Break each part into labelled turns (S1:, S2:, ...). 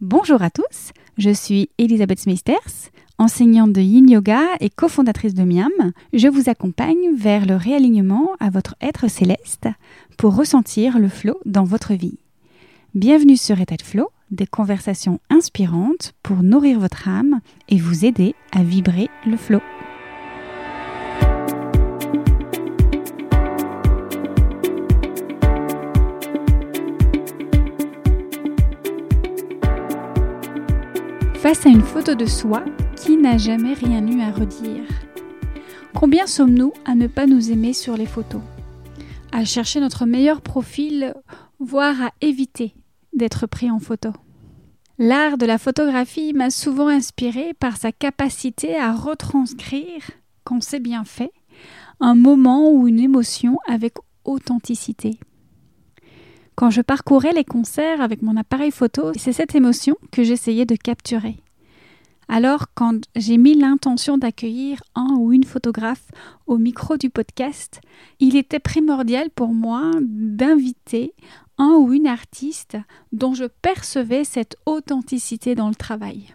S1: Bonjour à tous, je suis Elisabeth Smithers, enseignante de Yin Yoga et cofondatrice de Miam. Je vous accompagne vers le réalignement à votre être céleste pour ressentir le flow dans votre vie. Bienvenue sur État de Flow, des conversations inspirantes pour nourrir votre âme et vous aider à vibrer le flow. À une photo de soi, qui n'a jamais rien eu à redire Combien sommes-nous à ne pas nous aimer sur les photos? À chercher notre meilleur profil, voire à éviter d'être pris en photo L'art de la photographie m'a souvent inspiré par sa capacité à retranscrire, quand c'est bien fait, un moment ou une émotion avec authenticité. Quand je parcourais les concerts avec mon appareil photo, c'est cette émotion que j'essayais de capturer. Alors, quand j'ai mis l'intention d'accueillir un ou une photographe au micro du podcast, il était primordial pour moi d'inviter un ou une artiste dont je percevais cette authenticité dans le travail.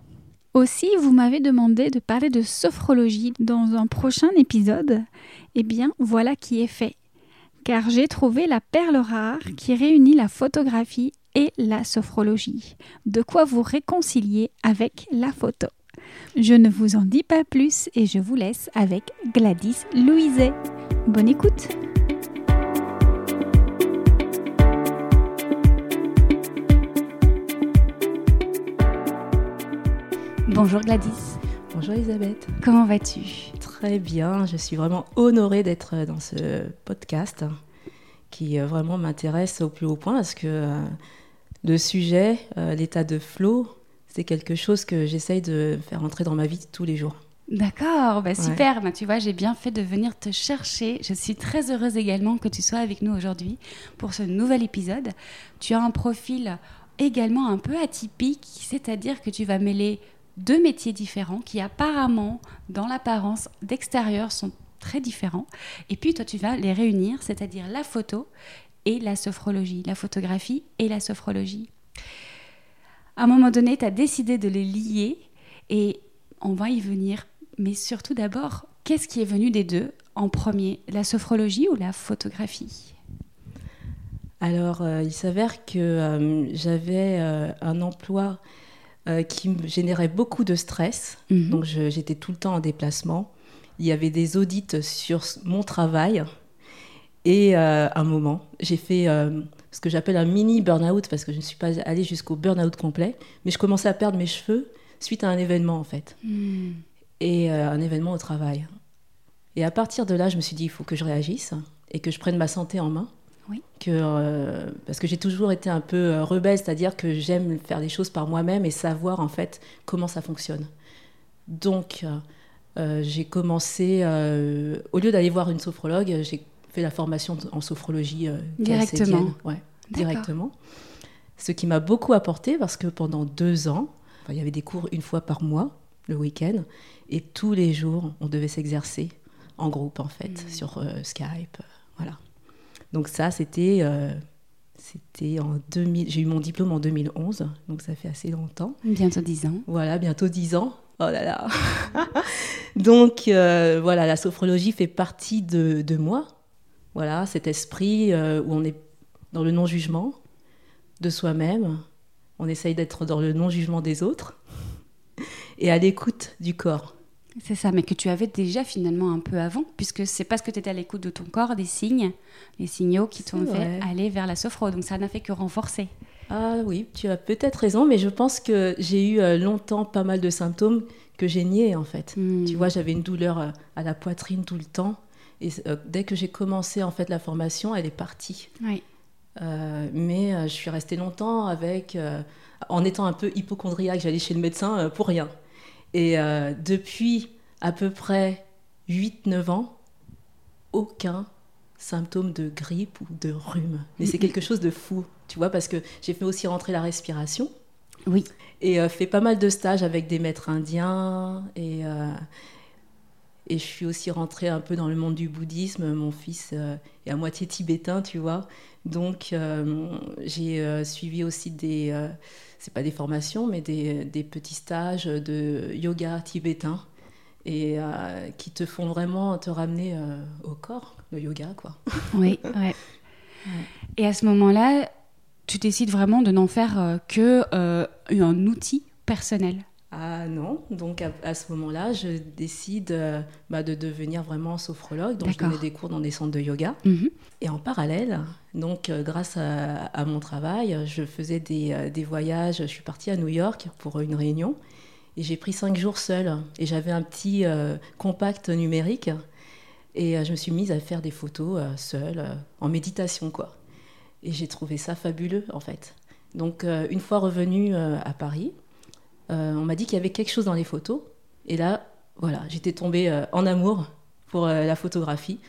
S1: Aussi, vous m'avez demandé de parler de sophrologie dans un prochain épisode. Eh bien, voilà qui est fait car j'ai trouvé la perle rare qui réunit la photographie et la sophrologie. De quoi vous réconcilier avec la photo. Je ne vous en dis pas plus et je vous laisse avec Gladys Louiset. Bonne écoute Bonjour Gladys.
S2: Bonjour Elisabeth.
S1: Comment vas-tu?
S2: Très bien, je suis vraiment honorée d'être dans ce podcast qui euh, vraiment m'intéresse au plus haut point parce que euh, le sujet, euh, l'état de flow, c'est quelque chose que j'essaye de faire entrer dans ma vie tous les jours.
S1: D'accord, bah super. Bah, tu vois, j'ai bien fait de venir te chercher. Je suis très heureuse également que tu sois avec nous aujourd'hui pour ce nouvel épisode. Tu as un profil également un peu atypique, c'est-à-dire que tu vas mêler deux métiers différents qui apparemment, dans l'apparence d'extérieur, sont très différents. Et puis toi, tu vas les réunir, c'est-à-dire la photo et la sophrologie, la photographie et la sophrologie. À un moment donné, tu as décidé de les lier et on va y venir. Mais surtout d'abord, qu'est-ce qui est venu des deux en premier, la sophrologie ou la photographie?
S2: Alors, euh, il s'avère que euh, j'avais euh, un emploi qui me générait beaucoup de stress. Mhm. Donc j'étais tout le temps en déplacement. Il y avait des audits sur mon travail. Et euh, à un moment, j'ai fait euh, ce que j'appelle un mini burn-out, parce que je ne suis pas allée jusqu'au burn-out complet, mais je commençais à perdre mes cheveux suite à un événement, en fait. Mhm. Et un événement au travail. Et à partir de là, je me suis dit, il faut que je réagisse et que je prenne ma santé en main. Oui. Que, euh, parce que j'ai toujours été un peu euh, rebelle, c'est-à-dire que j'aime faire les choses par moi-même et savoir en fait comment ça fonctionne. Donc, euh, j'ai commencé, au lieu d'aller voir une sophrologue, j'ai fait la formation en sophrologie
S1: directement.
S2: Ouais, directement. Ce qui m'a beaucoup apporté parce que pendant deux ans, il y avait des cours une fois par mois, le week-end, et tous les jours, on devait s'exercer en groupe en fait, mmh. sur Skype. voilà. Donc ça, c'était euh, c'était en 2000. J'ai eu mon diplôme en 2011, donc ça fait assez longtemps.
S1: Bientôt 10 ans.
S2: Voilà, bientôt 10 ans. Oh là là. donc euh, voilà, la sophrologie fait partie de, de moi. Voilà, cet esprit euh, où on est dans le non-jugement de soi-même. On essaye d'être dans le non-jugement des autres et à l'écoute du corps.
S1: C'est ça, mais que tu avais déjà finalement un peu avant, puisque c'est parce que tu étais à l'écoute de ton corps, des signes, les signaux qui t'ont fait aller vers la sophro. Donc ça n'a fait que renforcer.
S2: Ah oui, tu as peut-être raison, mais je pense que j'ai eu euh, longtemps pas mal de symptômes que j'ai niés en fait. Hmm. Tu vois, j'avais une douleur euh, à la poitrine tout le temps. Et euh, dès que j'ai commencé en fait la formation, elle est partie. Oui. mais je suis restée longtemps avec, en étant un peu hypochondriaque, j'allais chez le médecin pour rien. Et euh, depuis à peu près 8-9 ans, aucun symptôme de grippe ou de rhume. Mais c'est quelque chose de fou, tu vois, parce que j'ai fait aussi rentrer la respiration.
S1: Oui.
S2: Et euh, fait pas mal de stages avec des maîtres indiens. Et, euh, Et je suis aussi rentrée un peu dans le monde du bouddhisme. Mon fils est à moitié tibétain, tu vois. Donc, j'ai suivi aussi des, c'est pas des formations, mais des, des, petits stages de yoga tibétain et qui te font vraiment te ramener au corps, le yoga, quoi.
S1: Oui, ouais. Et à ce moment-là, tu décides vraiment de n'en faire euh, que euh, un outil personnel.
S2: Ah non, donc à, ce moment-là, je décide euh, bah, de devenir vraiment sophrologue. Donc je donnais des cours dans des centres de yoga. Mhm. Et en parallèle, donc grâce à, mon travail, je faisais des, des, voyages. Je suis partie à New York pour une réunion et j'ai pris cinq jours seule. Et j'avais un petit compact numérique et je me suis mise à faire des photos seule, en méditation quoi. Et j'ai trouvé ça fabuleux, en fait. Donc, euh, une fois revenue euh, à Paris, euh, on m'a dit qu'il y avait quelque chose dans les photos. Et là, voilà, j'étais tombée en amour pour la photographie.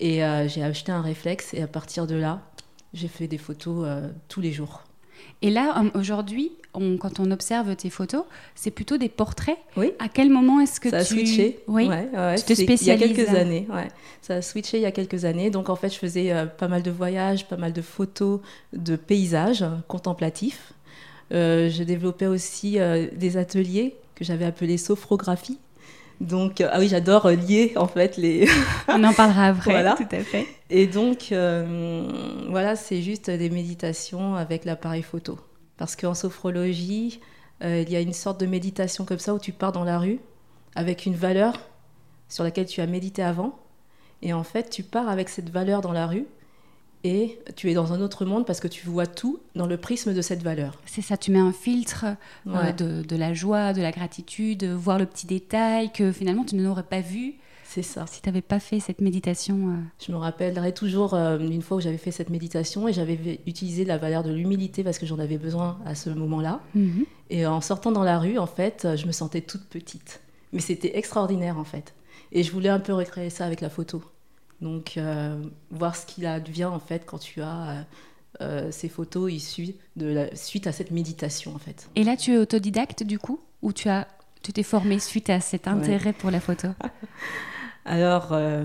S2: Et j'ai acheté un réflexe. Et à partir de là, j'ai fait des photos tous les jours.
S1: Et là, aujourd'hui, quand on observe tes photos, c'est plutôt des portraits.
S2: Oui.
S1: À quel moment est-ce que
S2: ça
S1: tu...
S2: a switché
S1: Oui,
S2: tu te spécialises. Il y a quelques années, ouais. Ça a switché il y a quelques années. Donc, en fait, je faisais euh, pas mal de voyages, pas mal de photos de paysages contemplatifs. Euh, je développais aussi euh, des ateliers que j'avais appelés sophrographie. Donc, ah oui, j'adore lier en fait les.
S1: On en parlera après, voilà. tout à fait.
S2: Et donc, voilà, c'est juste des méditations avec l'appareil photo. Parce qu'en sophrologie, euh, il y a une sorte de méditation comme ça où tu pars dans la rue avec une valeur sur laquelle tu as médité avant. Et en fait, tu pars avec cette valeur dans la rue et tu es dans un autre monde parce que tu vois tout dans le prisme de cette valeur.
S1: C'est ça, tu mets un filtre euh, de, de, la joie, de la gratitude, voir le petit détail que finalement tu n'aurais pas vu
S2: c'est ça.
S1: Si tu n'avais pas fait cette méditation. Euh.
S2: Je me rappellerai toujours euh, une fois où j'avais fait cette méditation et j'avais utilisé la valeur de l'humilité parce que j'en avais besoin à ce moment-là. Mhm. Et en sortant dans la rue, en fait, je me sentais toute petite. Mais c'était extraordinaire, en fait. Et je voulais un peu recréer ça avec la photo. Donc, euh, voir ce qu'il advient, en fait, quand tu as ces photos issues de la, suite à cette méditation, en fait.
S1: Et là, tu es autodidacte, du coup Ou tu as tu t'es formée suite à cet intérêt pour la photo?
S2: Alors, euh,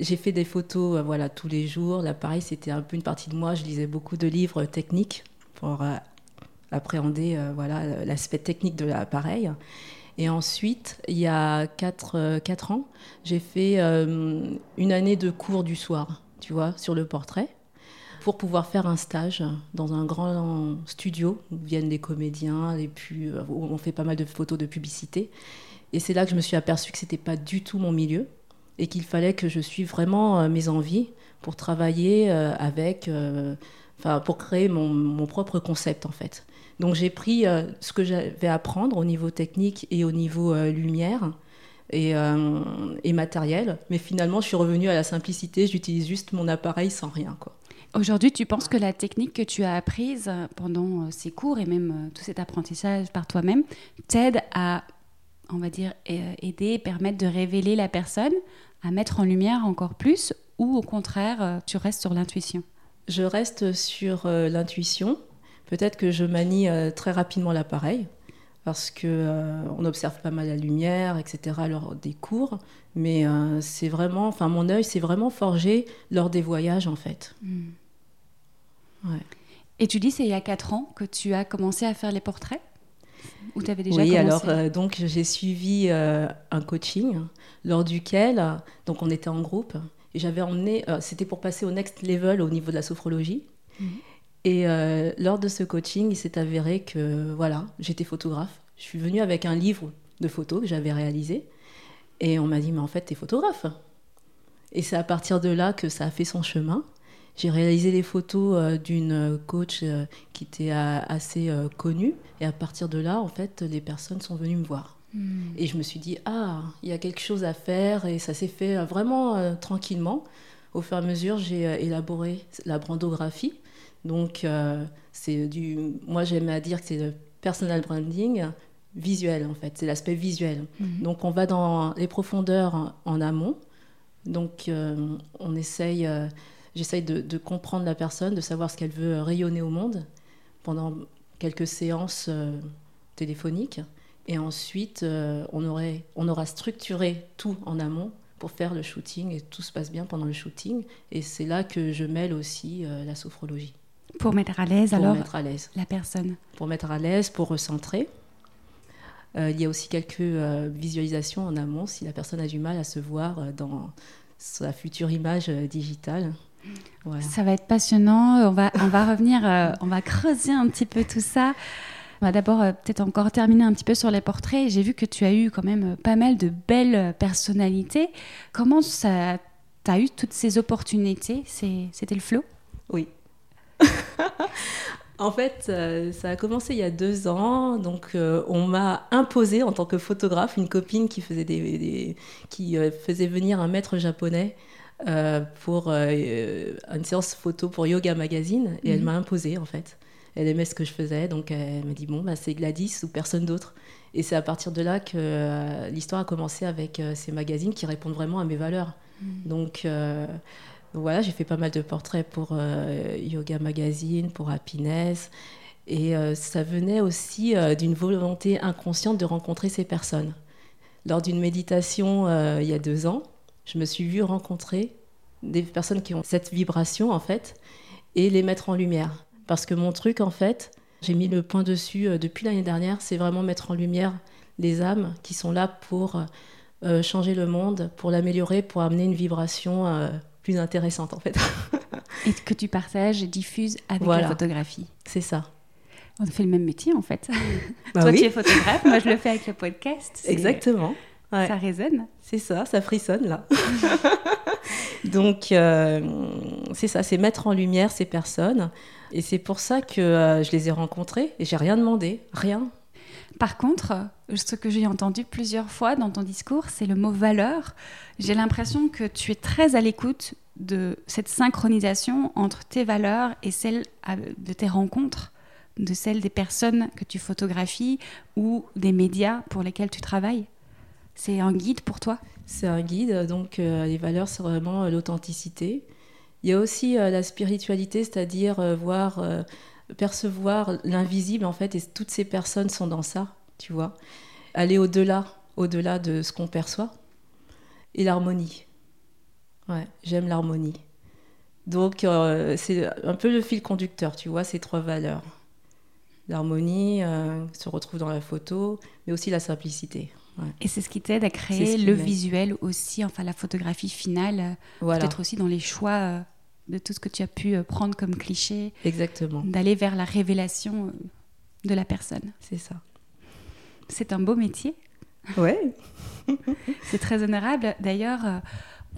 S2: j'ai fait des photos euh, voilà, tous les jours. Là, pareil, c'était un peu une partie de moi. Je lisais beaucoup de livres techniques pour euh, appréhender voilà, l'aspect technique de l'appareil. Et ensuite, il y a 4, quatre ans, j'ai fait une année de cours du soir, tu vois, sur le portrait, pour pouvoir faire un stage dans un grand studio où viennent des comédiens, et puis, où on fait pas mal de photos de publicité. Et c'est là que je me suis aperçue que ce n'était pas du tout mon milieu et qu'il fallait que je suive vraiment euh, mes envies pour travailler euh, avec, euh, enfin, pour créer mon, propre concept en fait. Donc j'ai pris ce que j'avais à apprendre au niveau technique et au niveau lumière et, et, matériel, mais finalement je suis revenue à la simplicité, j'utilise juste mon appareil sans rien. quoi.
S1: Aujourd'hui, tu penses que la technique que tu as apprise pendant ces cours et même tout cet apprentissage par toi-même t'aide à, on va dire, aider, permettre de révéler la personne à mettre en lumière encore plus ou au contraire, euh, tu restes sur l'intuition?
S2: Je reste sur euh, l'intuition. Peut-être que je manie euh, très rapidement l'appareil parce que on observe pas mal la lumière, etc. lors des cours. Mais c'est vraiment, enfin mon œil s'est vraiment forgé lors des voyages en fait. Hmm.
S1: Ouais. Et tu dis c'est il y a 4 ans que tu as commencé à faire les portraits?
S2: Ou avais déjà oui, alors donc j'ai suivi un coaching lors duquel donc on était en groupe et j'avais emmené, euh, c'était pour passer au next level au niveau de la sophrologie. Mhm. Et euh, lors de ce coaching, il s'est avéré que voilà, j'étais photographe. Je suis venue avec un livre de photos que j'avais réalisé et on m'a dit mais en fait tu es photographe. Et c'est à partir de là que ça a fait son chemin. J'ai réalisé les photos euh, d'une coach qui était assez connue et à partir de là en fait les personnes sont venues me voir. Hmm. Et je me suis dit, ah, il y a quelque chose à faire. Et ça s'est fait euh, vraiment euh, tranquillement. Au fur et à mesure, j'ai euh, élaboré la brandographie. Donc, c'est du. Moi, j'aime à dire que c'est le personal branding visuel, en fait. C'est l'aspect visuel. Hmm. Donc, on va dans les profondeurs en, amont. Donc, on essaye. J'essaye de, de, comprendre la personne, de savoir ce qu'elle veut rayonner au monde pendant quelques séances téléphoniques. Et ensuite, euh, on, aurait, on aura structuré tout en amont pour faire le shooting et tout se passe bien pendant le shooting. Et c'est là que je mêle aussi la sophrologie.
S1: Pour mettre à l'aise alors mettre à l'aise. la personne.
S2: Pour mettre à l'aise, pour recentrer. il y a aussi quelques visualisations en amont si la personne a du mal à se voir dans sa future image digitale.
S1: Ça va être passionnant. On va, on va revenir, euh, on va creuser un petit peu tout ça. On va d'abord euh, peut-être encore terminer un petit peu sur les portraits. J'ai vu que tu as eu quand même pas mal de belles personnalités. Comment ça, tu as eu toutes ces opportunités? C'était le flow?
S2: Oui. en fait, euh, ça a commencé il y a deux ans. Donc, on m'a imposé en tant que photographe une copine qui faisait, des qui faisait venir un maître japonais euh, pour euh, une séance photo pour Yoga Magazine et elle mhm. m'a imposé en fait. Elle aimait ce que je faisais, donc elle m'a dit bon bah c'est Gladys ou personne d'autre. Et c'est à partir de là que euh, l'histoire a commencé avec ces magazines qui répondent vraiment à mes valeurs. Mhm. Donc voilà, j'ai fait pas mal de portraits pour Yoga Magazine, pour Happiness. Et ça venait aussi d'une volonté inconsciente de rencontrer ces personnes. Lors d'une méditation il y a deux ans, je me suis vue rencontrer des personnes qui ont cette vibration, en fait, et les mettre en lumière. Parce que mon truc, en fait, j'ai mis le point dessus euh, depuis l'année dernière, c'est vraiment mettre en lumière les âmes qui sont là pour euh, changer le monde, pour l'améliorer, pour amener une vibration euh, plus intéressante, en fait.
S1: et que tu partages et diffuses avec la photographie.
S2: C'est ça.
S1: On fait le même métier, en fait. Bah Toi, tu es photographe, moi, je le fais avec le podcast.
S2: Exactement.
S1: Ça résonne.
S2: C'est ça, ça frissonne là. Donc, euh, c'est ça, c'est mettre en lumière ces personnes. Et c'est pour ça que euh, je les ai rencontrées et j'ai rien demandé, rien.
S1: Par contre, ce que j'ai entendu plusieurs fois dans ton discours, c'est le mot valeur. J'ai l'impression que tu es très à l'écoute de cette synchronisation entre tes valeurs et celles de tes rencontres, de celles des personnes que tu photographies ou des médias pour lesquels tu travailles. C'est un guide pour toi?
S2: C'est un guide, donc euh, les valeurs, c'est vraiment euh, l'authenticité. Il y a aussi euh, la spiritualité, c'est-à-dire voir, percevoir l'invisible, en fait, et toutes ces personnes sont dans ça, tu vois. Aller au-delà, au-delà de ce qu'on perçoit. Et l'harmonie. Ouais, j'aime l'harmonie. Donc, c'est un peu le fil conducteur, tu vois, ces trois valeurs. L'harmonie se retrouve dans la photo, mais aussi la simplicité.
S1: Et c'est ce qui t'aide à créer le visuel aussi, enfin la photographie finale, euh, peut-être aussi dans les choix euh, de tout ce que tu as pu euh, prendre comme cliché.
S2: Exactement.
S1: D'aller vers la révélation de la personne.
S2: C'est ça.
S1: C'est un beau métier.
S2: Ouais.
S1: c'est très honorable. D'ailleurs,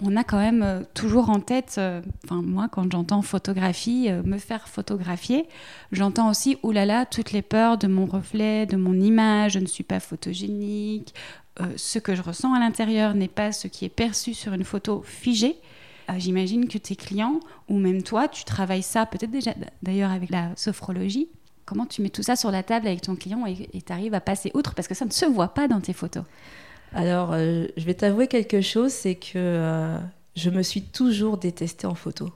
S1: on a quand même euh, toujours en tête, euh, enfin moi quand j'entends photographie, euh, me faire photographier, j'entends aussi oulala toutes les peurs de mon reflet, de mon image, je ne suis pas photogénique, ce que je ressens à l'intérieur n'est pas ce qui est perçu sur une photo figée. J'imagine que tes clients ou même toi, tu travailles ça peut-être déjà d'ailleurs avec la sophrologie. Comment tu mets tout ça sur la table avec ton client et tu arrives à passer outre parce que ça ne se voit pas dans tes photos?
S2: Alors, euh, je vais t'avouer quelque chose, c'est que euh, je me suis toujours détestée en photo.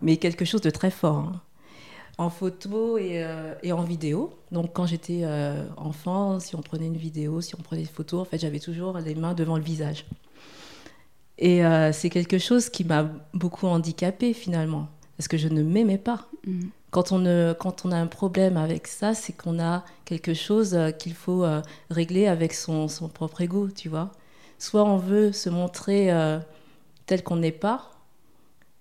S2: Mais quelque chose de très fort. Hein. En photo euh, et, en vidéo. Donc, quand j'étais enfant, si on prenait une vidéo, si on prenait des photos, en fait, j'avais toujours les mains devant le visage. Et c'est quelque chose qui m'a beaucoup handicapée finalement, parce que je ne m'aimais pas. Mmh. Quand on, quand on a un problème avec ça, c'est qu'on a quelque chose euh, qu'il faut euh, régler avec son, son, propre ego, tu vois. Soit on veut se montrer euh, tel qu'on n'est pas,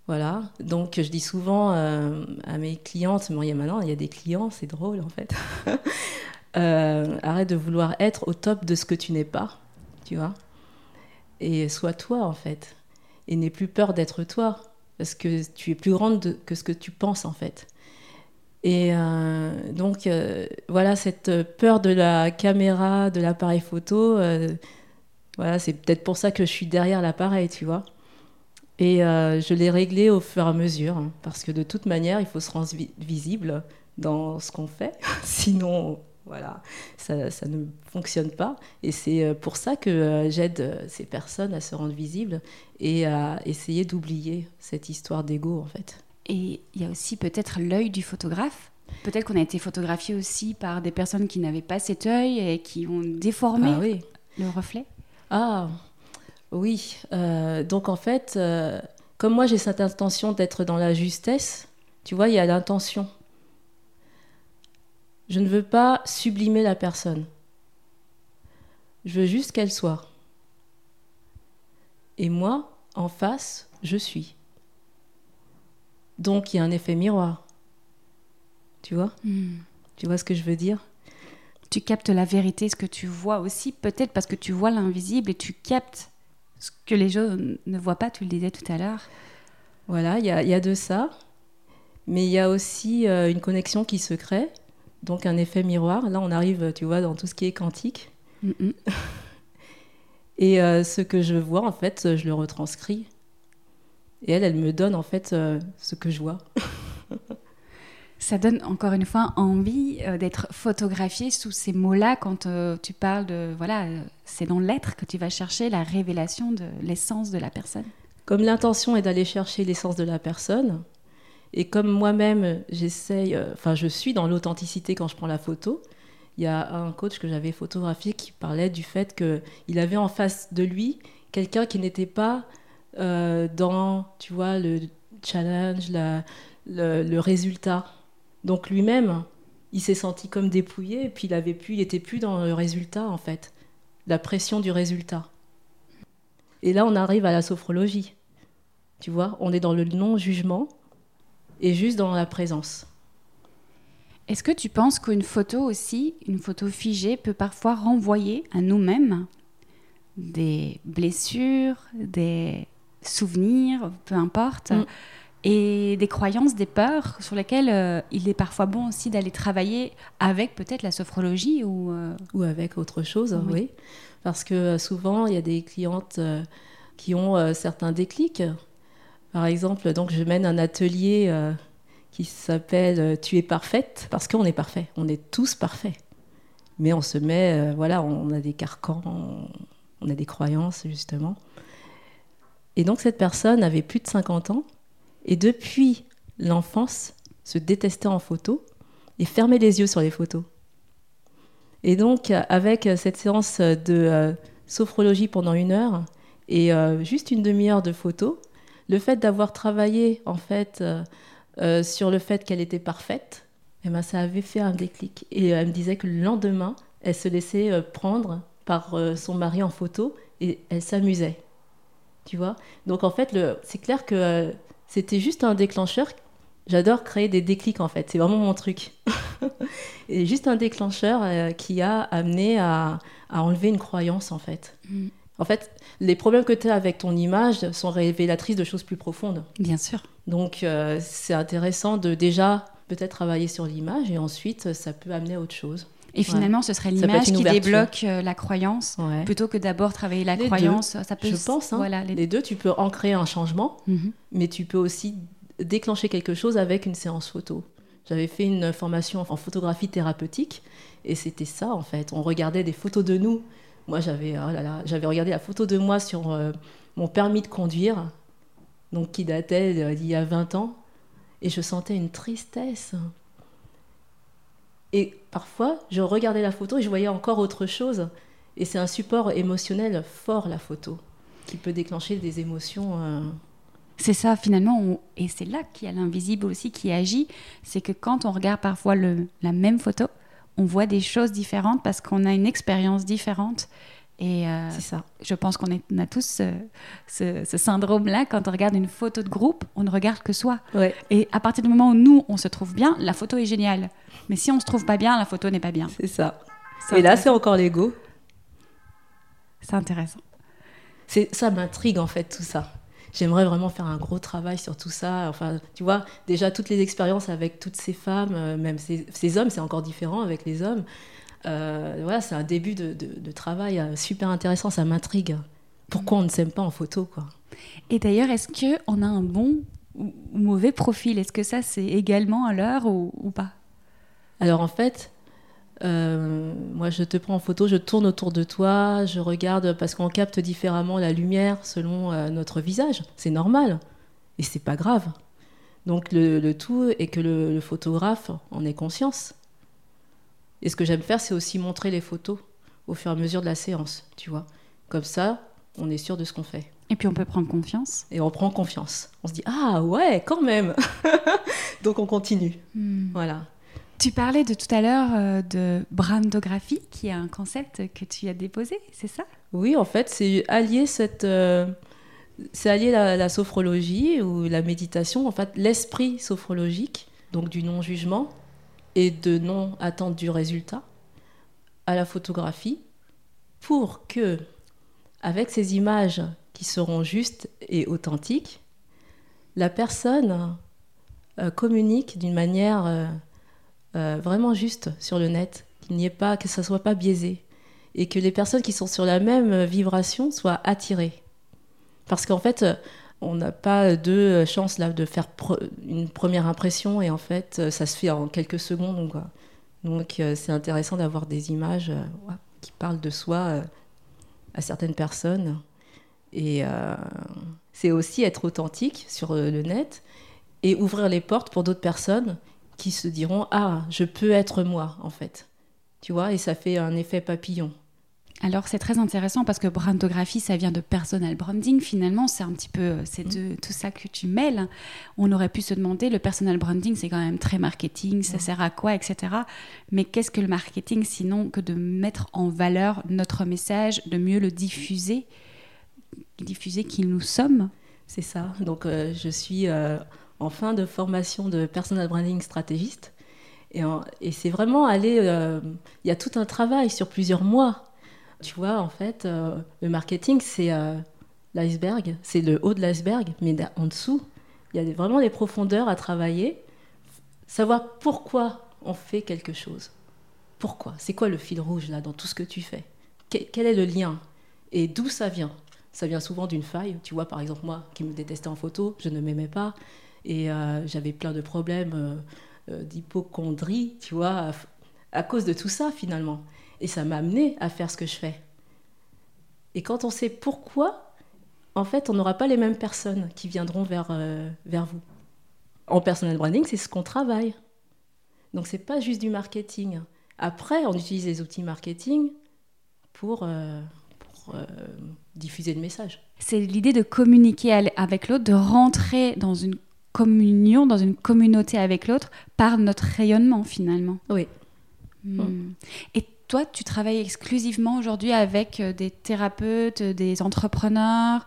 S2: voilà. Donc je dis souvent à mes clientes, bon, il y a maintenant, il y a des clients, c'est drôle en fait. arrête de vouloir être au top de ce que tu n'es pas, tu vois. Et sois toi en fait. Et n'aie plus peur d'être toi, parce que tu es plus grande que ce que tu penses en fait. Et euh, donc, euh, voilà, cette peur de la caméra, de l'appareil photo, euh, voilà, c'est peut-être pour ça que je suis derrière l'appareil, tu vois. Et je l'ai réglé au fur et à mesure, hein, parce que de toute manière, il faut se rendre visible dans ce qu'on fait, sinon, voilà, ça, ça, ne fonctionne pas. Et c'est pour ça que j'aide ces personnes à se rendre visibles et à essayer d'oublier cette histoire d'ego, en fait.
S1: Et il y a aussi peut-être l'œil du photographe. Peut-être qu'on a été photographié aussi par des personnes qui n'avaient pas cet œil et qui ont déformé ah le reflet.
S2: Ah, Oui, euh, donc en fait, euh, comme moi j'ai cette intention d'être dans la justesse, tu vois, il y a l'intention. Je ne veux pas sublimer la personne. Je veux juste qu'elle soit. Et moi, en face, je suis. Donc il y a un effet miroir. Tu vois? Hmm. Tu vois ce que je veux dire?
S1: Tu captes la vérité, ce que tu vois aussi, peut-être parce que tu vois l'invisible et tu captes ce que les gens ne voient pas, tu le disais tout à l'heure.
S2: Voilà, il y, a, de ça. Mais il y a aussi euh, une connexion qui se crée, donc un effet miroir. Là, on arrive, tu vois, dans tout ce qui est quantique. et euh, ce que je vois, en fait, je le retranscris. Et elle, elle me donne, en fait, euh, ce que je vois.
S1: Ça donne encore une fois envie euh, d'être photographié sous ces mots-là quand tu parles de voilà, c'est dans l'être que tu vas chercher la révélation de l'essence de la personne.
S2: Comme l'intention est d'aller chercher l'essence de la personne, et comme moi-même j'essaye, enfin je suis dans l'authenticité quand je prends la photo. Il y a un coach que j'avais photographié qui parlait du fait qu'il avait en face de lui quelqu'un qui n'était pas dans, tu vois, le challenge, le résultat donc lui-même, il s'est senti comme dépouillé, et puis il avait plus, il était plus dans le résultat en fait, la pression du résultat. Et là, on arrive à la sophrologie. Tu vois, on est dans le non-jugement et juste dans la présence.
S1: Est-ce que tu penses qu'une photo aussi, une photo figée, peut parfois renvoyer à nous-mêmes des blessures, des souvenirs, peu importe mm et des croyances, des peurs sur lesquelles euh, il est parfois bon aussi d'aller travailler avec peut-être la sophrologie ou,
S2: euh, ou avec autre chose, oui. Parce que euh, souvent, il y a des clientes qui ont certains déclics. Par exemple, donc je mène un atelier qui s'appelle Tu es parfaite, parce qu'on est parfait, on est tous parfaits. Mais on se met, voilà, on a des carcans, on a des croyances, justement. Et donc cette personne avait plus de 50 ans et depuis l'enfance, se détestait en photo et fermait les yeux sur les photos. Et donc, avec cette séance de euh, sophrologie pendant une heure et euh, juste une demi-heure de photos, le fait d'avoir travaillé en fait euh, sur le fait qu'elle était parfaite, eh ben, ça avait fait un déclic. Et elle me disait que le lendemain, elle se laissait prendre par son mari en photo et elle s'amusait. Tu vois? Donc en fait, c'est clair que c'était juste un déclencheur. J'adore créer des déclics en fait, c'est vraiment mon truc. et juste un déclencheur euh, qui a amené à, enlever une croyance en fait. Mm. En fait, les problèmes que tu as avec ton image sont révélatrices de choses plus profondes.
S1: Bien sûr.
S2: Donc euh, c'est intéressant de déjà peut-être travailler sur l'image et ensuite ça peut amener à autre chose.
S1: Et finalement, ce serait l'image qui débloque euh, la croyance plutôt que d'abord travailler la croyance.
S2: Ça peut. Je pense. Hein. Voilà, les... deux, tu peux ancrer un changement, mhm. mais tu peux aussi déclencher quelque chose avec une séance photo. J'avais fait une formation en photographie thérapeutique et c'était ça en fait. On regardait des photos de nous. Moi, j'avais oh j'avais regardé la photo de moi sur euh, mon permis de conduire, donc qui datait d'il y a 20 ans, et je sentais une tristesse et parfois, je regardais la photo et je voyais encore autre chose. Et c'est un support émotionnel fort, la photo, qui peut déclencher des émotions. Euh,
S1: c'est ça, finalement, et c'est là qu'il y a l'invisible aussi qui agit. C'est que quand on regarde parfois la même photo, on voit des choses différentes parce qu'on a une expérience différente. Et euh, ça. Je pense qu'on a tous ce, syndrome-là. Quand on regarde une photo de groupe, on ne regarde que soi. Et à partir du moment où nous, on se trouve bien, la photo est géniale. Mais si on se trouve pas bien, la photo n'est pas bien.
S2: C'est ça. Et là, c'est encore l'ego.
S1: C'est intéressant.
S2: C'est ça m'intrigue en fait tout ça. J'aimerais vraiment faire un gros travail sur tout ça. Enfin, tu vois, déjà toutes les expériences avec toutes ces femmes, euh, même ces, hommes, c'est encore différent avec les hommes. Euh, voilà, c'est un début de, de, travail euh, super intéressant. Ça m'intrigue. Pourquoi on ne s'aime pas en photo, quoi?
S1: Et d'ailleurs, est-ce que on a un bon ou mauvais profil? Est-ce que ça, c'est également à l'heure ou pas?
S2: Alors en fait, euh, moi je te prends en photo, je tourne autour de toi, je regarde parce qu'on capte différemment la lumière selon euh, notre visage. C'est normal et c'est pas grave. Donc le, tout est que le, photographe en ait conscience. Et ce que j'aime faire, c'est aussi montrer les photos au fur et à mesure de la séance, tu vois. Comme ça, on est sûr de ce qu'on fait.
S1: Et puis on peut prendre confiance.
S2: Et on prend confiance. On se dit ah ouais, quand même. Donc on continue. Hmm. Voilà.
S1: Tu parlais de tout à l'heure euh, de brandographie, qui est un concept que tu as déposé, c'est ça?
S2: Oui, en fait, c'est allier cette, euh, c'est allier la, sophrologie ou la méditation, en fait, l'esprit sophrologique, donc du non-jugement et de non-attente du résultat, à la photographie, pour que, avec ces images qui seront justes et authentiques, la personne euh, communique d'une manière euh, vraiment juste sur le net, qu'il n'y ait pas, que ça soit pas biaisé, et que les personnes qui sont sur la même vibration soient attirées. Parce qu'en fait, on n'a pas de chance là de faire une première impression et en fait, ça se fait en quelques secondes. Donc, c'est intéressant d'avoir des images qui parlent de soi à certaines personnes. Et c'est aussi être authentique sur le net et ouvrir les portes pour d'autres personnes qui se diront ah je peux être moi en fait tu vois et ça fait un effet papillon.
S1: Alors c'est très intéressant parce que brandographie ça vient de personal branding finalement. C'est un petit peu c'est mm. tout ça que tu mêles. On aurait pu se demander le personal branding c'est quand même très marketing ça mm. sert à quoi etc mais qu'est-ce que le marketing sinon que de mettre en valeur notre message de mieux le diffuser diffuser qui nous sommes?
S2: C'est ça. Donc euh, je suis euh, en fin de formation de personal branding stratégiste. Et, c'est vraiment aller. Euh, il y a tout un travail sur plusieurs mois. Tu vois, en fait, euh, le marketing, c'est euh, l'iceberg, c'est le haut de l'iceberg, mais en dessous, il y a vraiment des profondeurs à travailler. Savoir pourquoi on fait quelque chose. Pourquoi? C'est quoi le fil rouge là dans tout ce que tu fais? Quel est le lien? Et d'où ça vient? Ça vient souvent d'une faille. Tu vois, par exemple, moi qui me détestais en photo, je ne m'aimais pas. Et euh, j'avais plein de problèmes euh, euh, d'hypochondrie, tu vois, à, cause de tout ça finalement. Et ça m'a amené à faire ce que je fais. Et quand on sait pourquoi, en fait, on n'aura pas les mêmes personnes qui viendront vers, vers vous. En personal branding, c'est ce qu'on travaille. Donc, c'est pas juste du marketing. Après, on utilise les outils marketing pour, pour diffuser le message.
S1: C'est l'idée de communiquer avec l'autre, de rentrer dans une communion, dans une communauté avec l'autre, par notre rayonnement finalement.
S2: Oui.
S1: Hmm. Et toi, tu travailles exclusivement aujourd'hui avec euh, des thérapeutes, des entrepreneurs.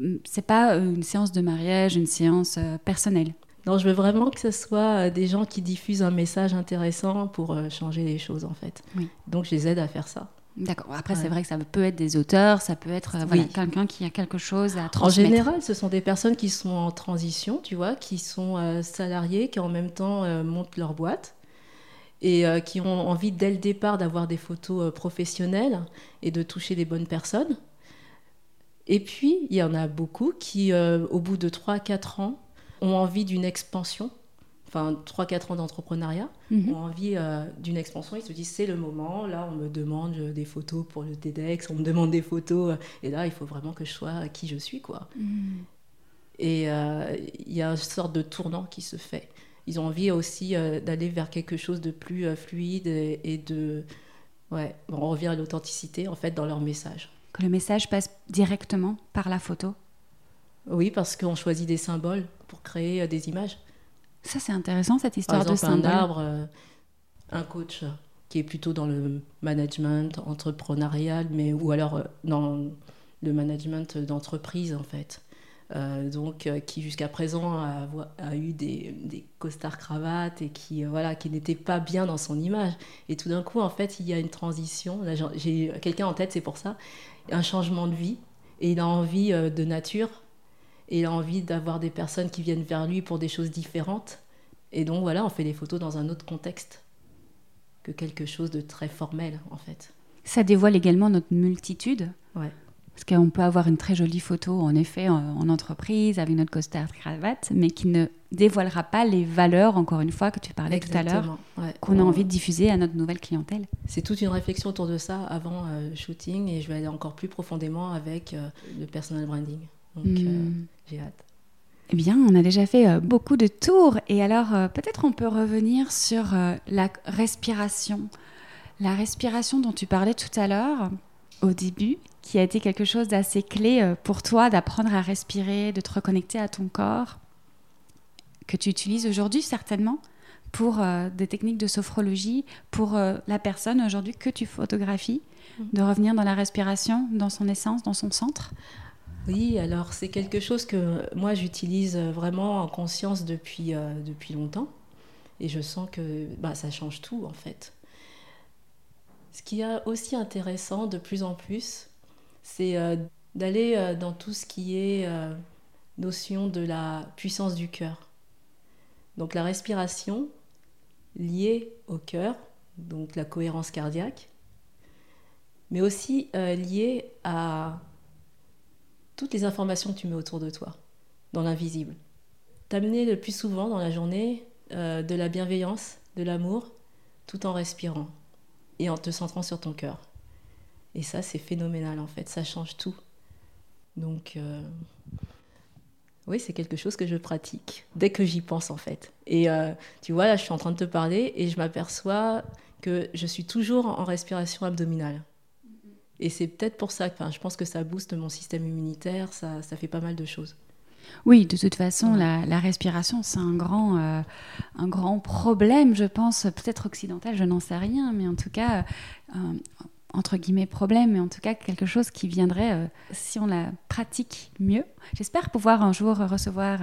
S1: Hmm, c'est pas euh, une séance de mariage, une séance euh, personnelle?
S2: Non, je veux vraiment que ce soit des gens qui diffusent un message intéressant pour changer les choses en fait. Oui. Donc je les aide à faire ça.
S1: D'accord. Après, c'est vrai que ça peut être des auteurs, ça peut être euh, quelqu'un qui a quelque chose à transmettre.
S2: En général, ce sont des personnes qui sont en transition, tu vois, qui sont euh, salariés, qui en même temps euh, montent leur boîte et qui ont envie dès le départ d'avoir des photos professionnelles et de toucher les bonnes personnes. Et puis, il y en a beaucoup qui, au bout de 3-4 ans, ont envie d'une expansion enfin 3-4 ans d'entrepreneuriat, mhm. ont envie euh, d'une expansion. Ils se disent c'est le moment. Là, on me demande des photos pour le TEDx, on me demande des photos. Euh, et là, il faut vraiment que je sois qui je suis, quoi. Mhm. Et euh, il y a une sorte de tournant qui se fait. Ils ont envie aussi d'aller vers quelque chose de plus fluide et, de. Ouais, on revient à l'authenticité en fait dans leur message.
S1: Que le message passe directement par la photo?
S2: Oui, parce qu'on choisit des symboles pour créer des images.
S1: Ça, c'est intéressant, cette histoire
S2: Par
S1: exemple,
S2: de un arbre, euh, un coach qui est plutôt dans le management entrepreneurial, mais, ou alors euh, dans le management d'entreprise, en fait. Euh, donc qui jusqu'à présent a, a eu des, des, costards cravates et qui voilà qui n'était pas bien dans son image. Et tout d'un coup en fait il y a une transition. J'ai quelqu'un en tête c'est pour ça. Un changement de vie et il a envie de nature et il a envie d'avoir des personnes qui viennent vers lui pour des choses différentes. Et donc voilà, on fait des photos dans un autre contexte que quelque chose de très formel en fait.
S1: Ça dévoile également notre multitude.
S2: Ouais.
S1: Parce qu'on peut avoir une très jolie photo, en effet, en, entreprise, avec notre costard cravate, mais qui ne dévoilera pas les valeurs, encore une fois, que tu parlais tout à l'heure, qu'on a envie de diffuser à notre nouvelle clientèle.
S2: C'est toute une réflexion autour de ça avant le euh, shooting, et je vais aller encore plus profondément avec euh, le personal branding. Donc, euh, hmm. j'ai hâte.
S1: Eh bien, on a déjà fait euh, beaucoup de tours et alors euh, peut-être on peut revenir sur la respiration. La respiration dont tu parlais tout à l'heure, au début qui a été quelque chose d'assez clé pour toi d'apprendre à respirer, de te reconnecter à ton corps, que tu utilises aujourd'hui certainement pour des techniques de sophrologie, pour la personne aujourd'hui que tu photographies, mm. de revenir dans la respiration, dans son essence, dans son centre
S2: Oui, alors c'est quelque chose que moi j'utilise vraiment en conscience depuis, depuis longtemps. Et je sens que bah, ça change tout en fait. Ce qui est aussi intéressant de plus en plus, c'est euh, d'aller euh, dans tout ce qui est euh, notion de la puissance du cœur. Donc la respiration liée au cœur, donc la cohérence cardiaque, mais aussi liée à toutes les informations que tu mets autour de toi, dans l'invisible. T'amener le plus souvent dans la journée de la bienveillance, de l'amour, tout en respirant et en te centrant sur ton cœur. Et ça, c'est phénoménal en fait, ça change tout. Donc, euh, oui, c'est quelque chose que je pratique dès que j'y pense en fait. Et euh, tu vois, là, je suis en train de te parler et je m'aperçois que je suis toujours en respiration abdominale. Et c'est peut-être pour ça que je pense que ça booste mon système immunitaire, ça, ça fait pas mal de choses.
S1: Oui, de toute façon, la, respiration, c'est un grand, euh, un grand problème, je pense, peut-être occidental, je n'en sais rien, mais en tout cas, euh, entre guillemets, problème, mais en tout cas quelque chose qui viendrait, euh, si on la pratique mieux. J'espère pouvoir un jour recevoir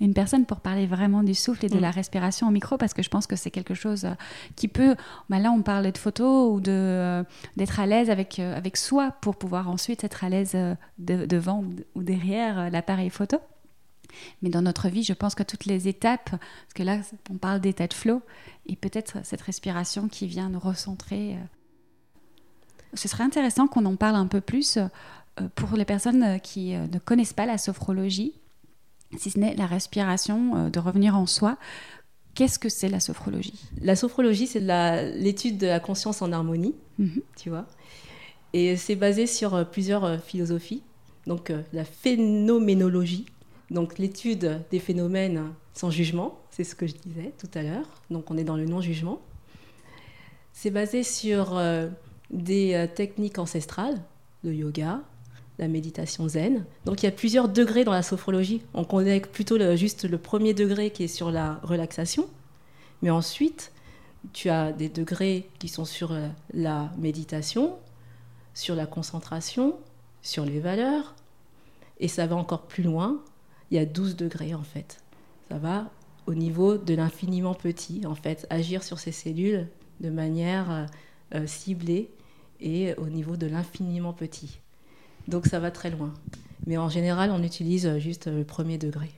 S1: une personne pour parler vraiment du souffle et de mm. la respiration au micro, parce que je pense que c'est quelque chose qui peut, bah là on parle de photos ou d'être à l'aise avec, avec soi pour pouvoir ensuite être à l'aise devant ou derrière l'appareil photo. Mais dans notre vie, je pense que toutes les étapes, parce que là, on parle d'état de flow, et peut-être cette respiration qui vient nous recentrer. Euh. Ce serait intéressant qu'on en parle un peu plus euh, pour les personnes qui euh, ne connaissent pas la sophrologie, si ce n'est la respiration, de revenir en soi. Qu'est-ce que c'est la sophrologie?
S2: La sophrologie, c'est l'étude de la conscience en harmonie, mhm. tu vois. Et c'est basé sur plusieurs philosophies. Donc la phénoménologie, donc l'étude des phénomènes sans jugement, c'est ce que je disais tout à l'heure. Donc on est dans le non-jugement. C'est basé sur euh, des euh, techniques ancestrales, le yoga, la méditation zen. Donc il y a plusieurs degrés dans la sophrologie. On connaît plutôt juste le premier degré qui est sur la relaxation. Mais ensuite, tu as des degrés qui sont sur euh, la méditation, sur la concentration, sur les valeurs. Et ça va encore plus loin il y a 12 degrés en fait. Ça va au niveau de l'infiniment petit, en fait, agir sur ces cellules de manière euh, ciblée et au niveau de l'infiniment petit. Donc ça va très loin. Mais en général, on utilise juste le premier degré.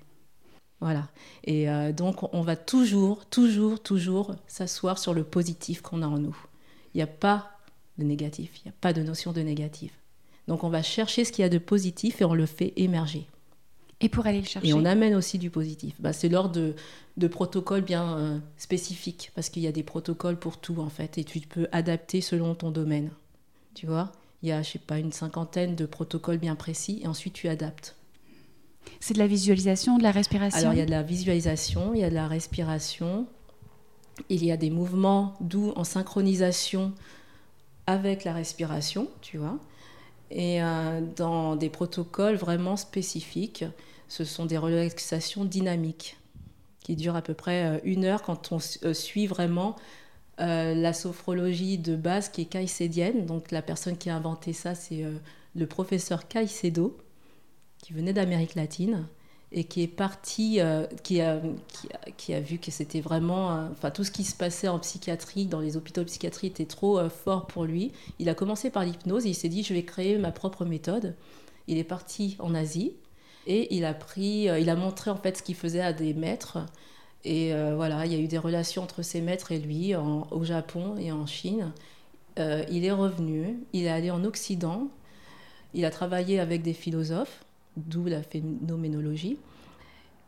S2: Voilà. Et euh, donc, on va toujours, toujours, toujours s'asseoir sur le positif qu'on a en nous. Il n'y a pas de négatif, il n'y a pas de notion de négatif. Donc, on va chercher ce qu'il y a de positif et on le fait émerger.
S1: Et pour aller le chercher.
S2: Et on amène aussi du positif. Bah, c'est lors de, de, protocoles bien euh, spécifiques, parce qu'il y a des protocoles pour tout, en fait, et tu peux adapter selon ton domaine. Tu vois Il y a, je sais pas, une cinquantaine de protocoles bien précis, et ensuite tu adaptes.
S1: C'est de la visualisation, de la respiration
S2: Alors, il y a de la visualisation, il y a de la respiration, il y a des mouvements doux en synchronisation avec la respiration, tu vois et euh, dans des protocoles vraiment spécifiques ce sont des relaxations dynamiques qui durent à peu près euh, une heure quand on euh, suit vraiment euh, la sophrologie de base qui est caïcédienne. Donc la personne qui a inventé ça, c'est le professeur Caicedo, qui venait d'Amérique latine et qui est parti, qui, a, qui, a, vu que c'était vraiment, enfin tout ce qui se passait en psychiatrie, dans les hôpitaux de psychiatrie était trop fort pour lui. Il a commencé par l'hypnose il s'est dit je vais créer ma propre méthode. Il est parti en Asie et il a pris, euh, il a montré en fait ce qu'il faisait à des maîtres. Et euh, voilà, il y a eu des relations entre ces maîtres et lui au Japon et en Chine. Euh, il est revenu, il est allé en Occident, il a travaillé avec des philosophes, d'où la phénoménologie,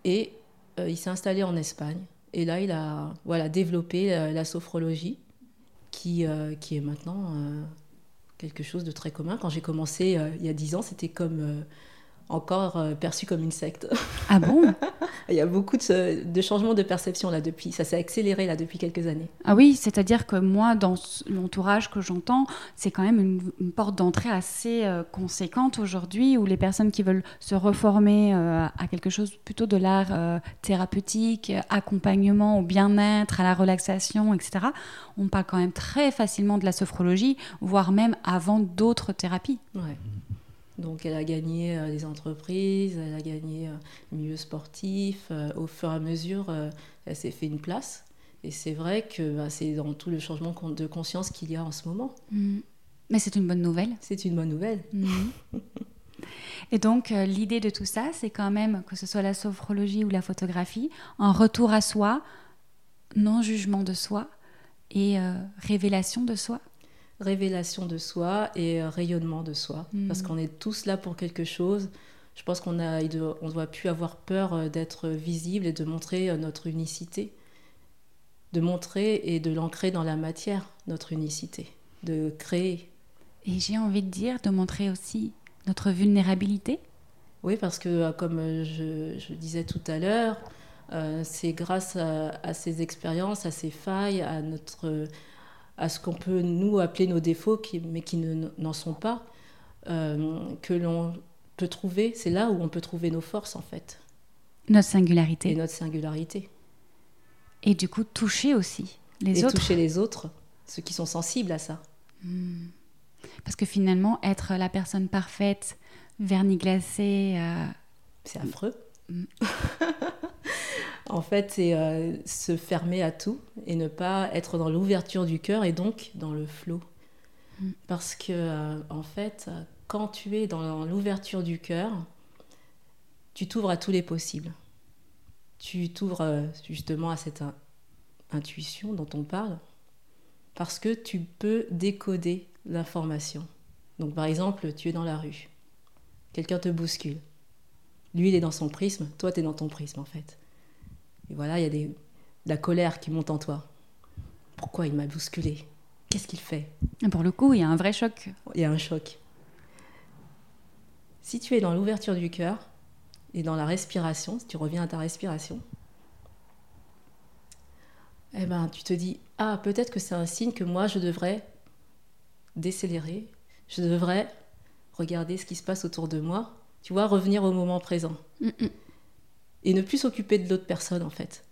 S2: et il s'est installé en Espagne. Et là, il a voilà, développé la, sophrologie, qui, qui est maintenant quelque chose de très commun. Quand j'ai commencé il y a dix ans, c'était comme encore euh, perçu comme une secte.
S1: Ah bon?
S2: Il y a beaucoup de, changements de perception là depuis. Ça s'est accéléré là depuis quelques années.
S1: Ah oui, c'est-à-dire que moi, dans l'entourage que j'entends, c'est quand même une, porte d'entrée assez euh, conséquente aujourd'hui où les personnes qui veulent se reformer euh, à quelque chose plutôt de l'art euh, thérapeutique, accompagnement au bien-être, à la relaxation, etc. On parle quand même très facilement de la sophrologie, voire même avant d'autres thérapies.
S2: Ouais. Donc elle a gagné euh, des entreprises, elle a gagné euh, le milieu sportif. Euh, au fur et à mesure, elle s'est fait une place. Et c'est vrai que bah, c'est dans tout le changement de conscience qu'il y a en ce moment.
S1: Mm. Mais c'est une bonne nouvelle.
S2: C'est une bonne nouvelle.
S1: Mm. Et donc l'idée de tout ça, c'est quand même, que ce soit la sophrologie ou la photographie, un retour à soi, non-jugement de soi et révélation de soi
S2: révélation de soi et euh, rayonnement de soi. Mm. Parce qu'on est tous là pour quelque chose. Je pense qu'on a, on doit plus avoir peur euh, d'être visible et de montrer euh, notre unicité. De montrer et de l'ancrer dans la matière, notre unicité. De créer.
S1: Et j'ai envie de dire, de montrer aussi notre vulnérabilité.
S2: Oui, parce que comme je, disais tout à l'heure, c'est grâce à, à, ces expériences, à ces failles, à notre à ce qu'on peut nous appeler nos défauts, mais qui n'en sont pas, euh, que l'on peut trouver, c'est là où on peut trouver nos forces en fait.
S1: Notre singularité.
S2: Et notre singularité.
S1: Et du coup, toucher aussi les
S2: et
S1: autres.
S2: toucher les autres, ceux qui sont sensibles à ça.
S1: Hmm. Parce que finalement, être la personne parfaite, vernis glacé. Euh,
S2: c'est affreux. Hmm. En fait, c'est euh, se fermer à tout et ne pas être dans l'ouverture du cœur et donc dans le flot. Mm. Parce que, euh, en fait, quand tu es dans l'ouverture du cœur, tu t'ouvres à tous les possibles. Tu t'ouvres euh, justement à cette intuition dont on parle, parce que tu peux décoder l'information. Donc, par exemple, tu es dans la rue, quelqu'un te bouscule. Lui, il est dans son prisme, toi, tu es dans ton prisme, en fait. Et voilà, il y a des, de la colère qui monte en toi. Pourquoi il m'a bousculé Qu'est-ce qu'il fait?
S1: Pour le coup, il y a un vrai choc.
S2: Il y a un choc. Si tu es dans l'ouverture du cœur et dans la respiration, si tu reviens à ta respiration, eh ben, tu te dis ah peut-être que c'est un signe que moi je devrais décélérer, je devrais regarder ce qui se passe autour de moi, tu vois, revenir au moment présent. Mm, mm et ne plus s'occuper de l'autre personne en fait.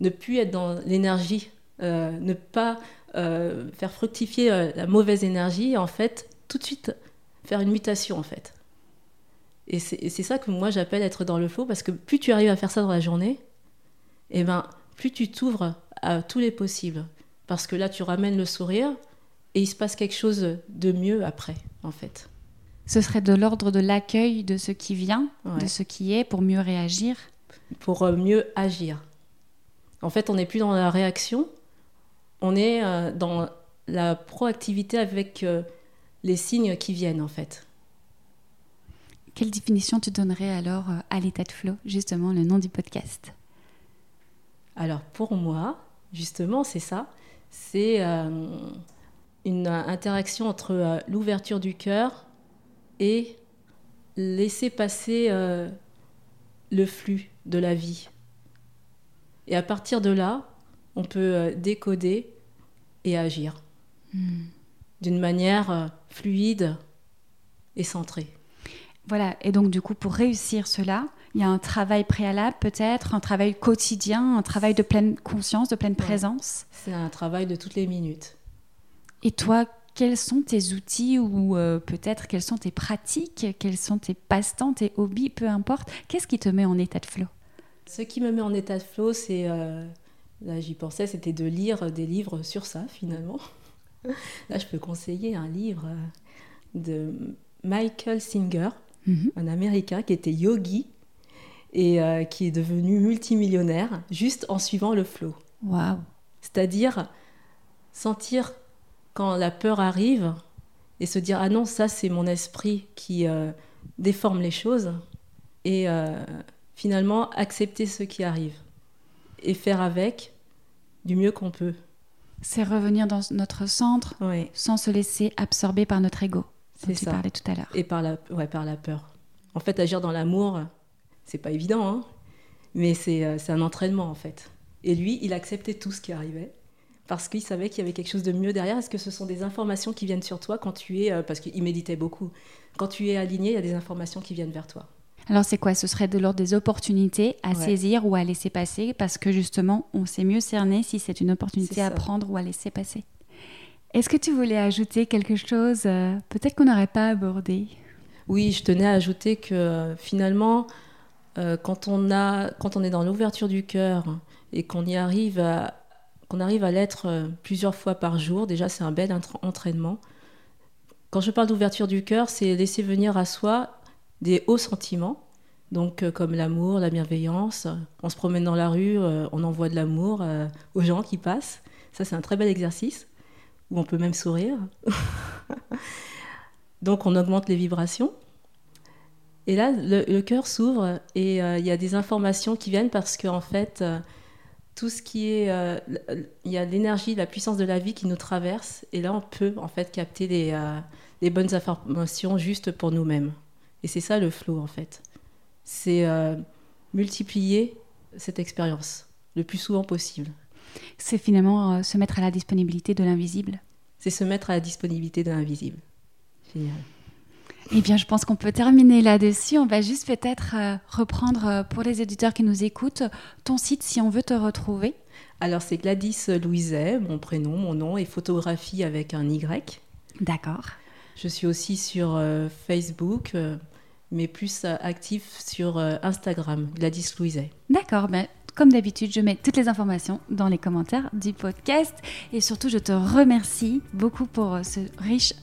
S2: Ne plus être dans l'énergie, euh, ne pas euh, faire fructifier euh, la mauvaise énergie, en fait, tout de suite faire une mutation en fait. Et c'est ça que moi j'appelle être dans le flow, parce que plus tu arrives à faire ça dans la journée, et eh ben, plus tu t'ouvres à tous les possibles. Parce que là, tu ramènes le sourire et il se passe quelque chose de mieux après, en fait.
S1: Ce serait de l'ordre de l'accueil de ce qui vient, de ce qui est, pour mieux réagir
S2: Pour euh, mieux agir. En fait, on n'est plus dans la réaction, on est euh, dans la proactivité avec euh, les signes qui viennent, en fait.
S1: Quelle définition tu donnerais alors à l'état de flow, justement, le nom du podcast?
S2: Alors, pour moi, justement, c'est ça. C'est une interaction entre l'ouverture du cœur et laisser passer euh, le flux de la vie. Et à partir de là, on peut euh, décoder et agir hmm. d'une manière euh, fluide et centrée.
S1: Voilà, et donc du coup, pour réussir cela, il y a un travail préalable peut-être, un travail quotidien, un travail de pleine conscience, de pleine présence.
S2: C'est un travail de toutes les minutes.
S1: Et toi, quels sont tes outils ou euh, peut-être quelles sont tes pratiques, quels sont tes passe-temps, tes hobbies, peu importe. Qu'est-ce qui te met en état de flow?
S2: Ce qui me met en état de flow, c'est, euh, là j'y pensais, c'était de lire des livres sur ça finalement. là je peux conseiller un livre euh, de Michael Singer, mhm. un Américain qui était yogi et qui est devenu multimillionnaire juste en suivant le flow.
S1: Waouh
S2: C'est-à-dire sentir quand la peur arrive et se dire ah non ça c'est mon esprit qui euh, déforme les choses et euh, finalement accepter ce qui arrive et faire avec du mieux qu'on peut.
S1: C'est revenir dans notre centre sans se laisser absorber par notre ego. C'est ça. Tu parlais tout à l'heure.
S2: Et par la, ouais, par la peur. En fait, agir dans l'amour, c'est pas évident. Hein Mais c'est un entraînement en fait. Et lui, il acceptait tout ce qui arrivait parce qu'il savait qu'il y avait quelque chose de mieux derrière. Est-ce que ce sont des informations qui viennent sur toi quand tu es, parce qu'il méditait beaucoup, quand tu es aligné, il y a des informations qui viennent vers toi.
S1: Alors c'est quoi? Ce serait de l'ordre des opportunités à saisir ou à laisser passer parce que justement on sait mieux cerner si c'est une opportunité à prendre ou à laisser passer. Est-ce que tu voulais ajouter quelque chose euh, peut-être qu'on n'aurait pas abordé?
S2: Oui, je tenais à ajouter que euh, finalement euh, quand, on a, quand on est dans l'ouverture du cœur et qu'on y arrive à, qu'on arrive à l'être plusieurs fois par jour, déjà c'est un bel entraînement. Quand je parle d'ouverture du cœur, c'est laisser venir à soi des hauts sentiments, donc euh, comme l'amour, la bienveillance. On se promène dans la rue, euh, on envoie de l'amour euh, aux gens qui passent. Ça, c'est un très bel exercice où on peut même sourire. donc on augmente les vibrations. Et là, le, cœur s'ouvre et il y a des informations qui viennent parce qu'en en fait, tout ce qui est, il y a l'énergie, la puissance de la vie qui nous traverse. Et là, on peut en fait capter des bonnes informations juste pour nous-mêmes. Et c'est ça le flow en fait. C'est euh, multiplier cette expérience le plus souvent possible.
S1: C'est finalement euh, se mettre à la disponibilité de l'invisible.
S2: C'est se mettre à la disponibilité de l'invisible. Génial.
S1: Eh bien, je pense qu'on peut terminer là-dessus. On va juste peut-être euh, reprendre pour les éditeurs qui nous écoutent ton site si on veut te retrouver.
S2: Alors, c'est Gladys Louiset, mon prénom, mon nom, et photographie avec un Y.
S1: D'accord.
S2: Je suis aussi sur Facebook, mais plus euh, actif sur euh, Instagram, Gladys Louiset.
S1: D'accord, ben, comme d'habitude, je mets toutes les informations dans les commentaires du podcast. Et surtout, je te remercie beaucoup pour euh, ce riche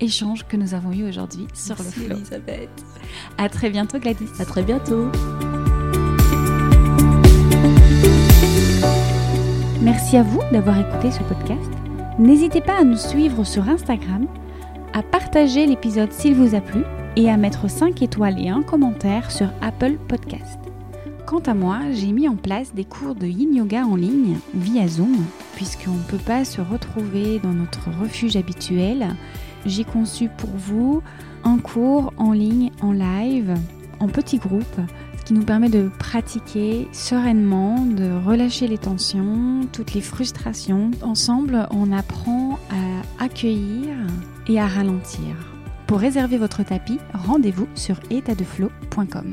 S1: échange que nous avons eu aujourd'hui sur le flow.
S2: Elisabeth.
S1: À très bientôt, Gladys.
S2: À très bientôt.
S1: Merci à vous d'avoir écouté ce podcast. N'hésitez pas à nous suivre sur Instagram, à partager l'épisode s'il vous a plu et à mettre 5 étoiles et un commentaire sur Apple Podcast. Quant à moi, j'ai mis en place des cours de yin yoga en ligne via Zoom, puisqu'on ne peut pas se retrouver dans notre refuge habituel. J'ai conçu pour vous un cours en ligne, en live, en petits groupes, ce qui nous permet de pratiquer sereinement, de relâcher les tensions, toutes les frustrations. Ensemble, on apprend à accueillir et à ralentir. Pour réserver votre tapis, rendez-vous sur étatdeflow.com.